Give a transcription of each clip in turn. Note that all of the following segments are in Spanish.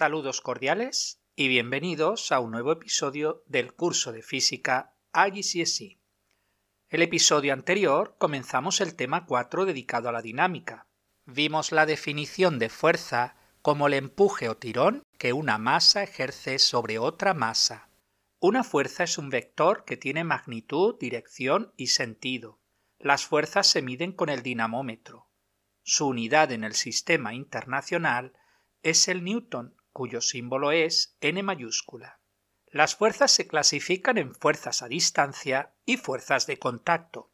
Saludos cordiales y bienvenidos a un nuevo episodio del curso de física IGCSE. El episodio anterior comenzamos el tema 4 dedicado a la dinámica. Vimos la definición de fuerza como el empuje o tirón que una masa ejerce sobre otra masa. Una fuerza es un vector que tiene magnitud, dirección y sentido. Las fuerzas se miden con el dinamómetro. Su unidad en el sistema internacional es el newton, cuyo símbolo es n mayúscula. Las fuerzas se clasifican en fuerzas a distancia y fuerzas de contacto.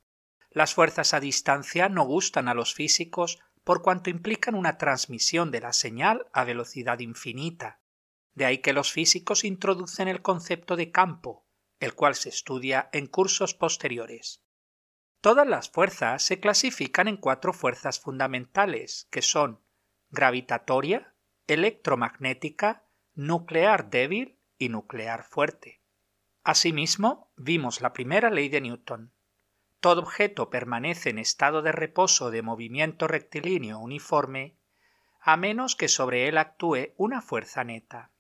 Las fuerzas a distancia no gustan a los físicos por cuanto implican una transmisión de la señal a velocidad infinita. De ahí que los físicos introducen el concepto de campo, el cual se estudia en cursos posteriores. Todas las fuerzas se clasifican en cuatro fuerzas fundamentales, que son gravitatoria, electromagnética, nuclear débil y nuclear fuerte. Asimismo, vimos la primera ley de Newton. Todo objeto permanece en estado de reposo de movimiento rectilíneo uniforme a menos que sobre él actúe una fuerza neta.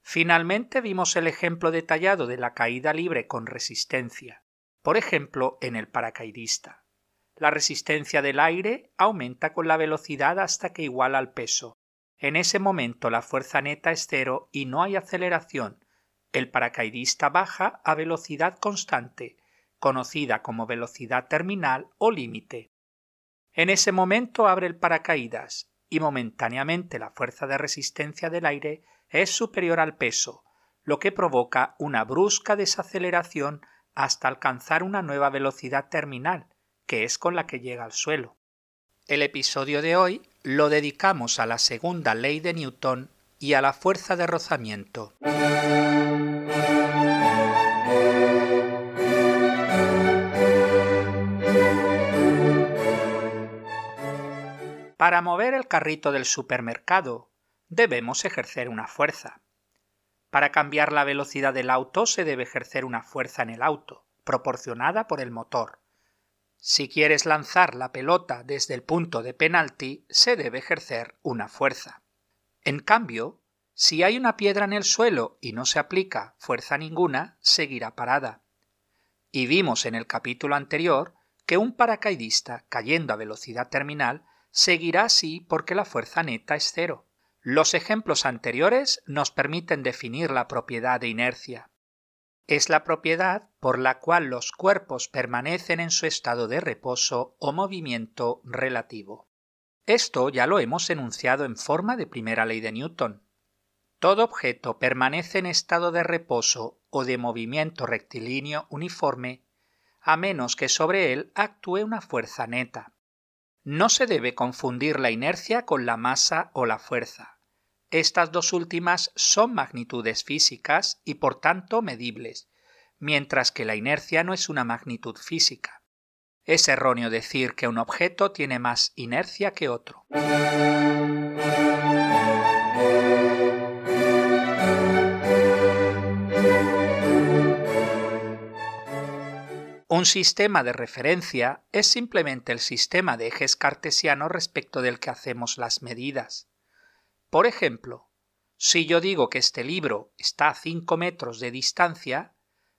Finalmente vimos el ejemplo detallado de la caída libre con resistencia por ejemplo en el paracaidista. La resistencia del aire aumenta con la velocidad hasta que iguala al peso. En ese momento la fuerza neta es cero y no hay aceleración. El paracaidista baja a velocidad constante, conocida como velocidad terminal o límite. En ese momento abre el paracaídas y momentáneamente la fuerza de resistencia del aire es superior al peso, lo que provoca una brusca desaceleración hasta alcanzar una nueva velocidad terminal, que es con la que llega al suelo. El episodio de hoy lo dedicamos a la segunda ley de Newton y a la fuerza de rozamiento. Para mover el carrito del supermercado debemos ejercer una fuerza. Para cambiar la velocidad del auto se debe ejercer una fuerza en el auto, proporcionada por el motor. Si quieres lanzar la pelota desde el punto de penalti, se debe ejercer una fuerza. En cambio, si hay una piedra en el suelo y no se aplica fuerza ninguna, seguirá parada. Y vimos en el capítulo anterior que un paracaidista cayendo a velocidad terminal seguirá así porque la fuerza neta es cero. Los ejemplos anteriores nos permiten definir la propiedad de inercia. Es la propiedad por la cual los cuerpos permanecen en su estado de reposo o movimiento relativo. Esto ya lo hemos enunciado en forma de primera ley de Newton. Todo objeto permanece en estado de reposo o de movimiento rectilíneo uniforme a menos que sobre él actúe una fuerza neta. No se debe confundir la inercia con la masa o la fuerza. Estas dos últimas son magnitudes físicas y por tanto medibles, mientras que la inercia no es una magnitud física. Es erróneo decir que un objeto tiene más inercia que otro. Un sistema de referencia es simplemente el sistema de ejes cartesianos respecto del que hacemos las medidas. Por ejemplo, si yo digo que este libro está a 5 metros de distancia,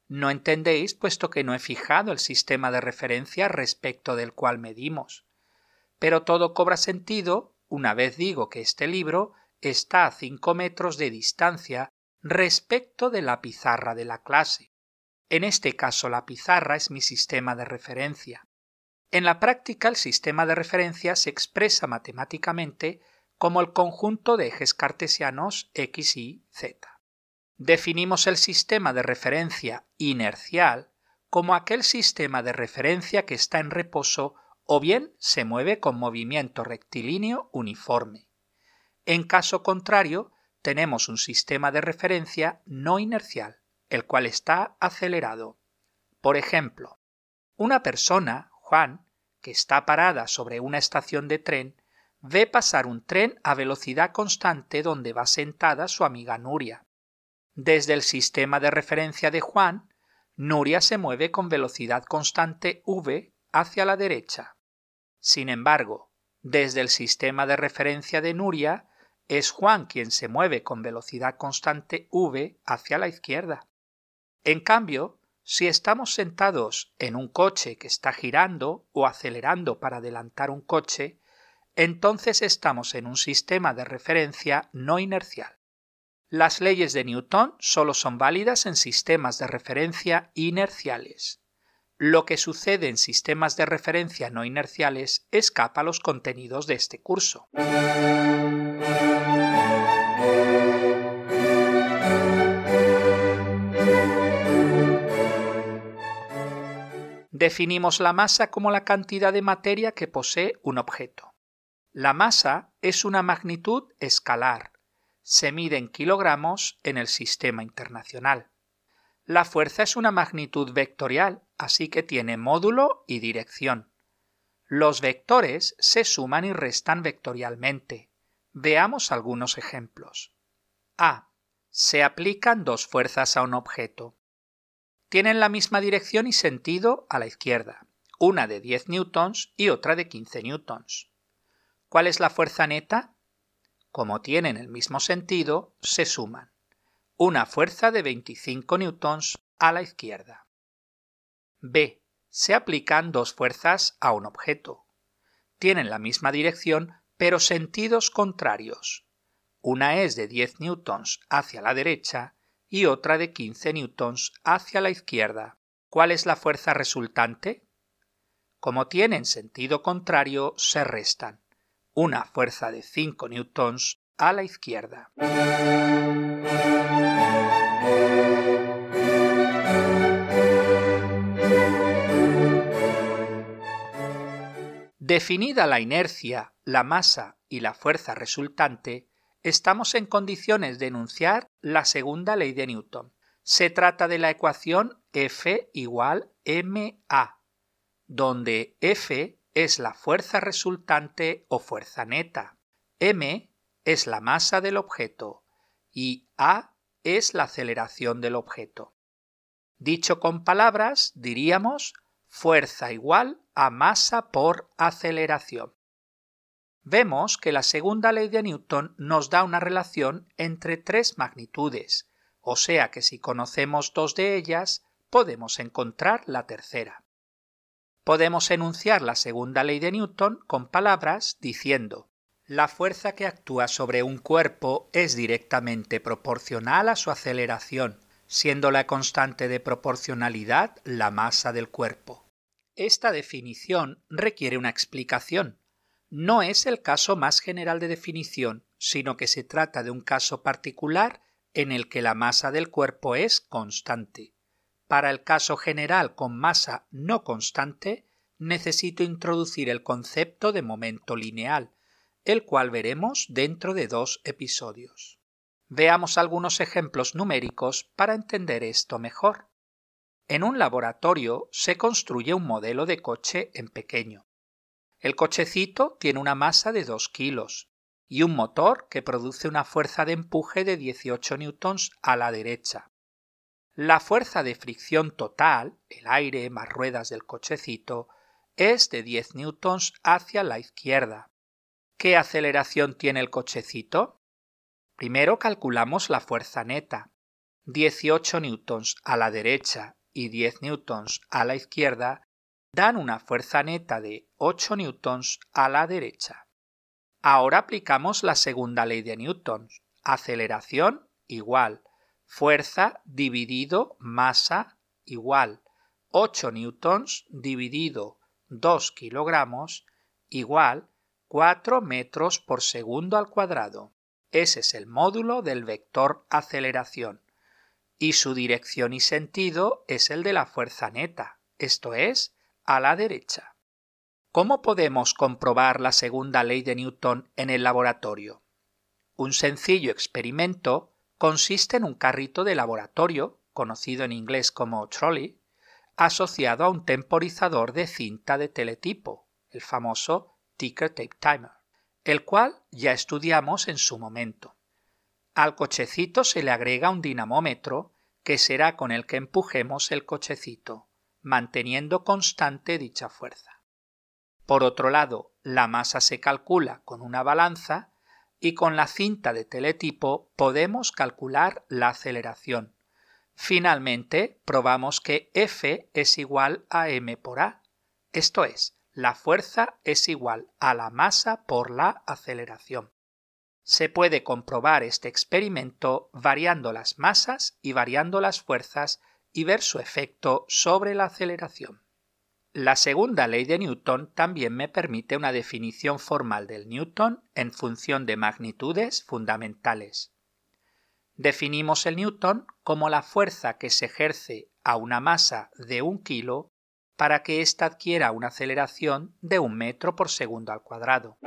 no entendéis puesto que no he fijado el sistema de referencia respecto del cual medimos. Pero todo cobra sentido una vez digo que este libro está a 5 metros de distancia respecto de la pizarra de la clase. En este caso la pizarra es mi sistema de referencia. En la práctica el sistema de referencia se expresa matemáticamente como el conjunto de ejes cartesianos x, y z. Definimos el sistema de referencia inercial como aquel sistema de referencia que está en reposo o bien se mueve con movimiento rectilíneo uniforme. En caso contrario, tenemos un sistema de referencia no inercial, el cual está acelerado. Por ejemplo, una persona, Juan, que está parada sobre una estación de tren, ve pasar un tren a velocidad constante donde va sentada su amiga Nuria. Desde el sistema de referencia de Juan, Nuria se mueve con velocidad constante v hacia la derecha. Sin embargo, desde el sistema de referencia de Nuria, es Juan quien se mueve con velocidad constante v hacia la izquierda. En cambio, si estamos sentados en un coche que está girando o acelerando para adelantar un coche, entonces estamos en un sistema de referencia no inercial. Las leyes de Newton solo son válidas en sistemas de referencia inerciales. Lo que sucede en sistemas de referencia no inerciales escapa a los contenidos de este curso. Definimos la masa como la cantidad de materia que posee un objeto. La masa es una magnitud escalar. Se mide en kilogramos en el sistema internacional. La fuerza es una magnitud vectorial, así que tiene módulo y dirección. Los vectores se suman y restan vectorialmente. Veamos algunos ejemplos. A. Se aplican dos fuerzas a un objeto. Tienen la misma dirección y sentido a la izquierda, una de 10 newtons y otra de 15 newtons. ¿Cuál es la fuerza neta? Como tienen el mismo sentido, se suman. Una fuerza de 25 newtons a la izquierda. B. Se aplican dos fuerzas a un objeto. Tienen la misma dirección, pero sentidos contrarios. Una es de 10 newtons hacia la derecha y otra de 15 newtons hacia la izquierda. ¿Cuál es la fuerza resultante? Como tienen sentido contrario, se restan una fuerza de 5 newtons a la izquierda. Definida la inercia, la masa y la fuerza resultante, estamos en condiciones de enunciar la segunda ley de Newton. Se trata de la ecuación F igual ma, donde F es la fuerza resultante o fuerza neta. m es la masa del objeto y a es la aceleración del objeto. Dicho con palabras, diríamos fuerza igual a masa por aceleración. Vemos que la segunda ley de Newton nos da una relación entre tres magnitudes, o sea que si conocemos dos de ellas, podemos encontrar la tercera podemos enunciar la segunda ley de Newton con palabras diciendo la fuerza que actúa sobre un cuerpo es directamente proporcional a su aceleración, siendo la constante de proporcionalidad la masa del cuerpo. Esta definición requiere una explicación. No es el caso más general de definición, sino que se trata de un caso particular en el que la masa del cuerpo es constante. Para el caso general con masa no constante, necesito introducir el concepto de momento lineal, el cual veremos dentro de dos episodios. Veamos algunos ejemplos numéricos para entender esto mejor. En un laboratorio se construye un modelo de coche en pequeño. El cochecito tiene una masa de 2 kilos y un motor que produce una fuerza de empuje de 18 newtons a la derecha. La fuerza de fricción total, el aire más ruedas del cochecito, es de 10 newtons hacia la izquierda. ¿Qué aceleración tiene el cochecito? Primero calculamos la fuerza neta. 18 newtons a la derecha y 10 newtons a la izquierda dan una fuerza neta de 8 newtons a la derecha. Ahora aplicamos la segunda ley de Newton. Aceleración igual fuerza dividido masa igual 8 newtons dividido 2 kilogramos igual 4 metros por segundo al cuadrado. Ese es el módulo del vector aceleración. Y su dirección y sentido es el de la fuerza neta, esto es, a la derecha. ¿Cómo podemos comprobar la segunda ley de Newton en el laboratorio? Un sencillo experimento consiste en un carrito de laboratorio, conocido en inglés como trolley, asociado a un temporizador de cinta de teletipo, el famoso ticker tape timer, el cual ya estudiamos en su momento. Al cochecito se le agrega un dinamómetro que será con el que empujemos el cochecito, manteniendo constante dicha fuerza. Por otro lado, la masa se calcula con una balanza y con la cinta de teletipo podemos calcular la aceleración. Finalmente, probamos que F es igual a m por a, esto es, la fuerza es igual a la masa por la aceleración. Se puede comprobar este experimento variando las masas y variando las fuerzas y ver su efecto sobre la aceleración. La segunda ley de Newton también me permite una definición formal del Newton en función de magnitudes fundamentales. Definimos el Newton como la fuerza que se ejerce a una masa de un kilo para que ésta adquiera una aceleración de un metro por segundo al cuadrado.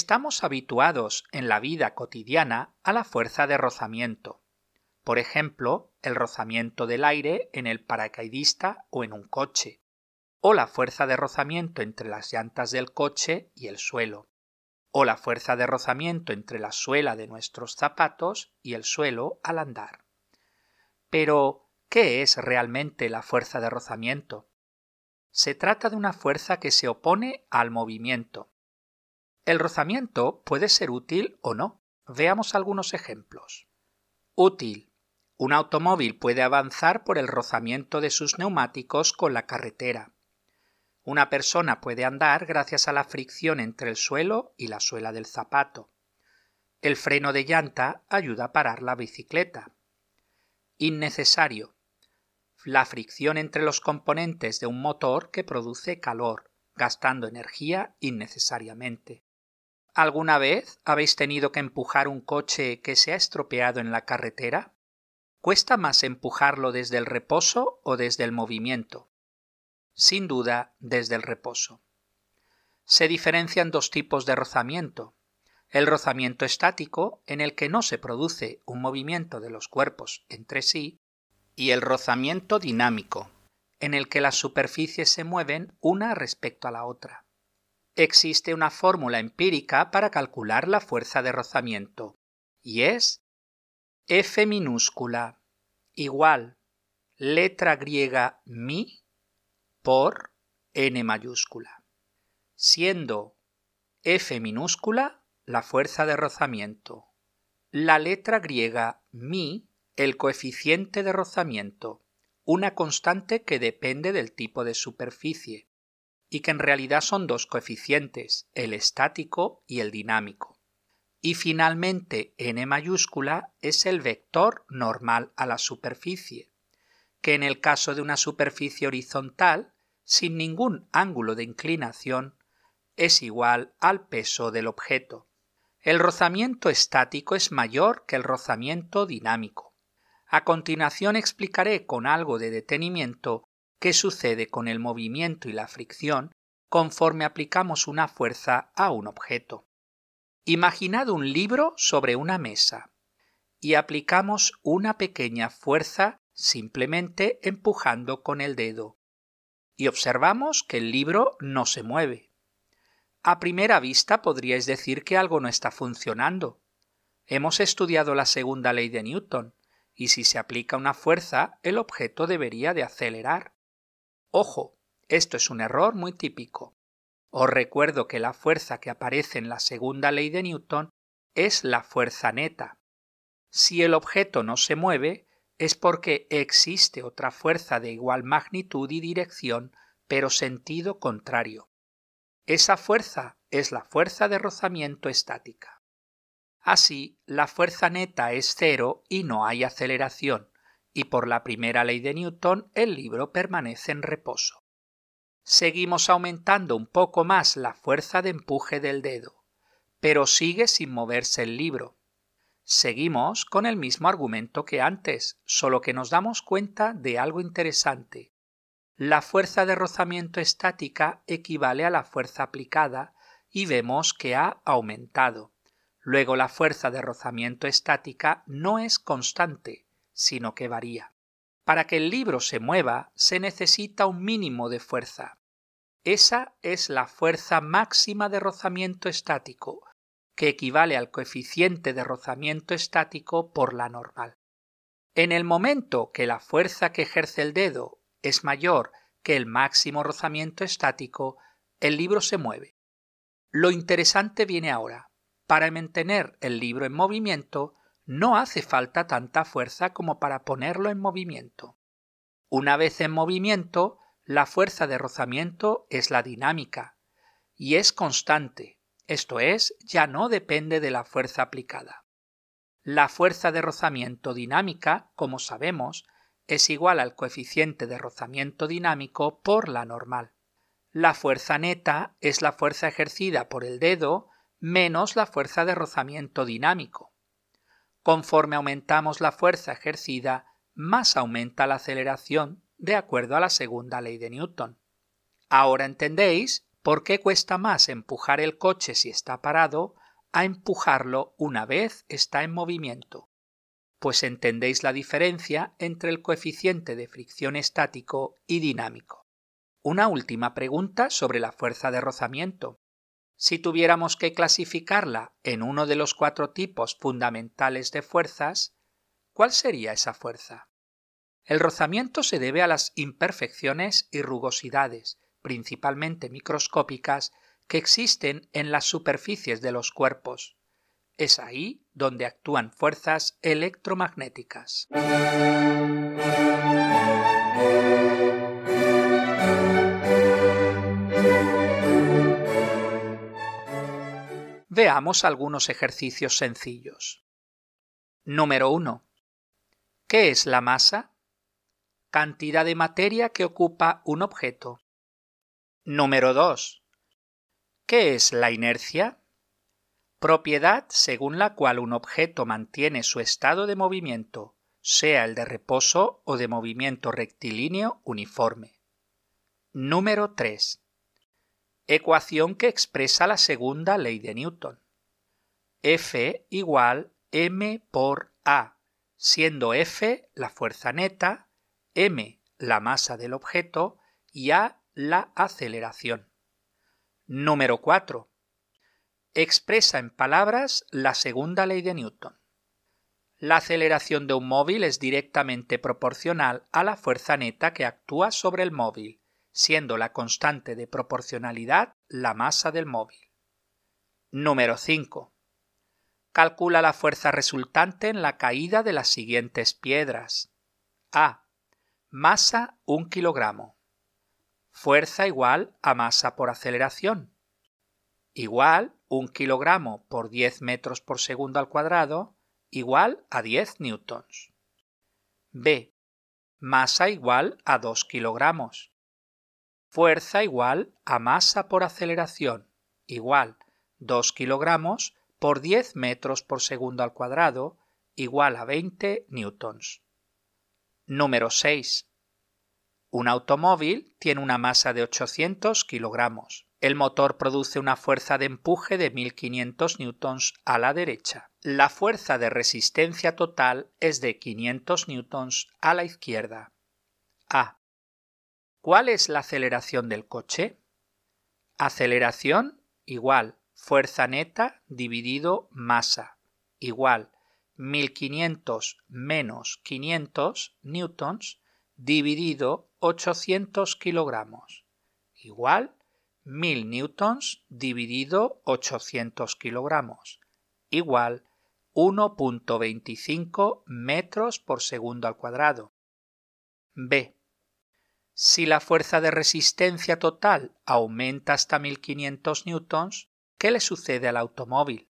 Estamos habituados en la vida cotidiana a la fuerza de rozamiento. Por ejemplo, el rozamiento del aire en el paracaidista o en un coche, o la fuerza de rozamiento entre las llantas del coche y el suelo, o la fuerza de rozamiento entre la suela de nuestros zapatos y el suelo al andar. Pero, ¿qué es realmente la fuerza de rozamiento? Se trata de una fuerza que se opone al movimiento, el rozamiento puede ser útil o no. Veamos algunos ejemplos. Útil. Un automóvil puede avanzar por el rozamiento de sus neumáticos con la carretera. Una persona puede andar gracias a la fricción entre el suelo y la suela del zapato. El freno de llanta ayuda a parar la bicicleta. Innecesario. La fricción entre los componentes de un motor que produce calor, gastando energía innecesariamente. ¿Alguna vez habéis tenido que empujar un coche que se ha estropeado en la carretera? ¿Cuesta más empujarlo desde el reposo o desde el movimiento? Sin duda, desde el reposo. Se diferencian dos tipos de rozamiento. El rozamiento estático, en el que no se produce un movimiento de los cuerpos entre sí, y el rozamiento dinámico, en el que las superficies se mueven una respecto a la otra existe una fórmula empírica para calcular la fuerza de rozamiento, y es F minúscula igual letra griega mi por n mayúscula, siendo F minúscula la fuerza de rozamiento, la letra griega mi el coeficiente de rozamiento, una constante que depende del tipo de superficie, y que en realidad son dos coeficientes, el estático y el dinámico. Y finalmente n mayúscula es el vector normal a la superficie, que en el caso de una superficie horizontal, sin ningún ángulo de inclinación, es igual al peso del objeto. El rozamiento estático es mayor que el rozamiento dinámico. A continuación explicaré con algo de detenimiento qué sucede con el movimiento y la fricción conforme aplicamos una fuerza a un objeto. Imaginad un libro sobre una mesa y aplicamos una pequeña fuerza simplemente empujando con el dedo. Y observamos que el libro no se mueve. A primera vista podríais decir que algo no está funcionando. Hemos estudiado la segunda ley de Newton, y si se aplica una fuerza, el objeto debería de acelerar. Ojo, esto es un error muy típico. Os recuerdo que la fuerza que aparece en la segunda ley de Newton es la fuerza neta. Si el objeto no se mueve, es porque existe otra fuerza de igual magnitud y dirección, pero sentido contrario. Esa fuerza es la fuerza de rozamiento estática. Así, la fuerza neta es cero y no hay aceleración, y por la primera ley de Newton el libro permanece en reposo. Seguimos aumentando un poco más la fuerza de empuje del dedo, pero sigue sin moverse el libro. Seguimos con el mismo argumento que antes, solo que nos damos cuenta de algo interesante. La fuerza de rozamiento estática equivale a la fuerza aplicada y vemos que ha aumentado. Luego la fuerza de rozamiento estática no es constante, sino que varía. Para que el libro se mueva se necesita un mínimo de fuerza. Esa es la fuerza máxima de rozamiento estático, que equivale al coeficiente de rozamiento estático por la normal. En el momento que la fuerza que ejerce el dedo es mayor que el máximo rozamiento estático, el libro se mueve. Lo interesante viene ahora. Para mantener el libro en movimiento, no hace falta tanta fuerza como para ponerlo en movimiento. Una vez en movimiento, la fuerza de rozamiento es la dinámica y es constante, esto es, ya no depende de la fuerza aplicada. La fuerza de rozamiento dinámica, como sabemos, es igual al coeficiente de rozamiento dinámico por la normal. La fuerza neta es la fuerza ejercida por el dedo menos la fuerza de rozamiento dinámico. Conforme aumentamos la fuerza ejercida, más aumenta la aceleración de acuerdo a la segunda ley de Newton. Ahora entendéis por qué cuesta más empujar el coche si está parado a empujarlo una vez está en movimiento. Pues entendéis la diferencia entre el coeficiente de fricción estático y dinámico. Una última pregunta sobre la fuerza de rozamiento. Si tuviéramos que clasificarla en uno de los cuatro tipos fundamentales de fuerzas, ¿cuál sería esa fuerza? El rozamiento se debe a las imperfecciones y rugosidades, principalmente microscópicas, que existen en las superficies de los cuerpos. Es ahí donde actúan fuerzas electromagnéticas. Veamos algunos ejercicios sencillos. Número 1. ¿Qué es la masa? Cantidad de materia que ocupa un objeto. Número 2. ¿Qué es la inercia? Propiedad según la cual un objeto mantiene su estado de movimiento, sea el de reposo o de movimiento rectilíneo uniforme. Número 3 ecuación que expresa la segunda ley de Newton. F igual m por A, siendo F la fuerza neta, m la masa del objeto y A la aceleración. Número 4. Expresa en palabras la segunda ley de Newton. La aceleración de un móvil es directamente proporcional a la fuerza neta que actúa sobre el móvil siendo la constante de proporcionalidad la masa del móvil. Número 5. Calcula la fuerza resultante en la caída de las siguientes piedras. A. Masa 1 kilogramo. Fuerza igual a masa por aceleración. Igual 1 kilogramo por 10 metros por segundo al cuadrado igual a 10 newtons. B. Masa igual a 2 kilogramos fuerza igual a masa por aceleración, igual 2 kilogramos por 10 metros por segundo al cuadrado, igual a 20 newtons. Número 6. Un automóvil tiene una masa de 800 kilogramos. El motor produce una fuerza de empuje de 1500 newtons a la derecha. La fuerza de resistencia total es de 500 newtons a la izquierda. A. ¿Cuál es la aceleración del coche? Aceleración igual fuerza neta dividido masa igual 1500 menos 500 newtons dividido 800 kilogramos igual 1000 newtons dividido 800 kilogramos igual 1.25 metros por segundo al cuadrado. B. Si la fuerza de resistencia total aumenta hasta 1500 newtons, ¿qué le sucede al automóvil?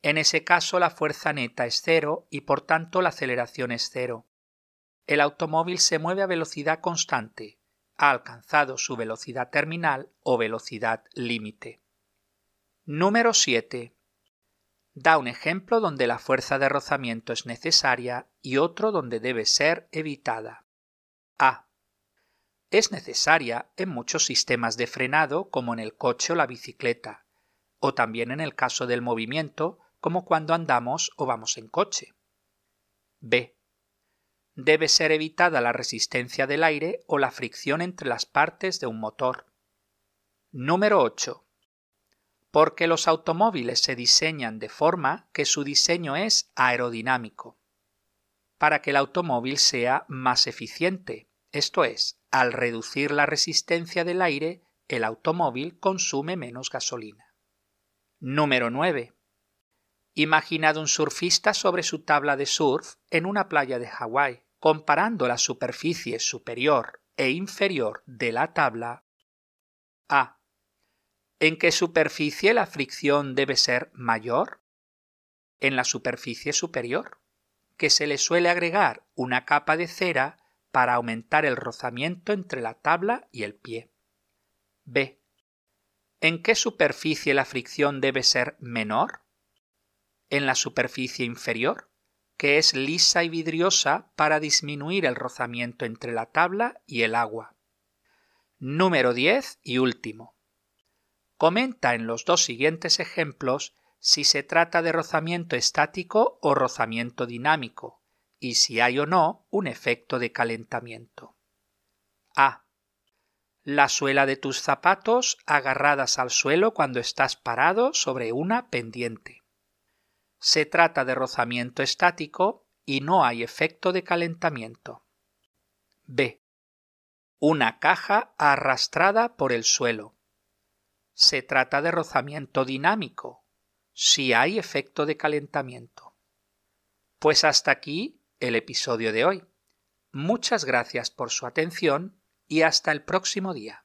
En ese caso la fuerza neta es cero y por tanto la aceleración es cero. El automóvil se mueve a velocidad constante, ha alcanzado su velocidad terminal o velocidad límite. Número 7. Da un ejemplo donde la fuerza de rozamiento es necesaria y otro donde debe ser evitada. A es necesaria en muchos sistemas de frenado como en el coche o la bicicleta, o también en el caso del movimiento como cuando andamos o vamos en coche. B. Debe ser evitada la resistencia del aire o la fricción entre las partes de un motor. Número 8. Porque los automóviles se diseñan de forma que su diseño es aerodinámico. para que el automóvil sea más eficiente. Esto es, al reducir la resistencia del aire, el automóvil consume menos gasolina. Número 9. Imaginad un surfista sobre su tabla de surf en una playa de Hawái, comparando la superficie superior e inferior de la tabla. A. ¿En qué superficie la fricción debe ser mayor? En la superficie superior, que se le suele agregar una capa de cera para aumentar el rozamiento entre la tabla y el pie. B. ¿En qué superficie la fricción debe ser menor? En la superficie inferior, que es lisa y vidriosa para disminuir el rozamiento entre la tabla y el agua. Número 10 y último. Comenta en los dos siguientes ejemplos si se trata de rozamiento estático o rozamiento dinámico, y si hay o no un efecto de calentamiento. A. La suela de tus zapatos agarradas al suelo cuando estás parado sobre una pendiente. Se trata de rozamiento estático y no hay efecto de calentamiento. B. Una caja arrastrada por el suelo se trata de rozamiento dinámico, si hay efecto de calentamiento. Pues hasta aquí el episodio de hoy. Muchas gracias por su atención y hasta el próximo día.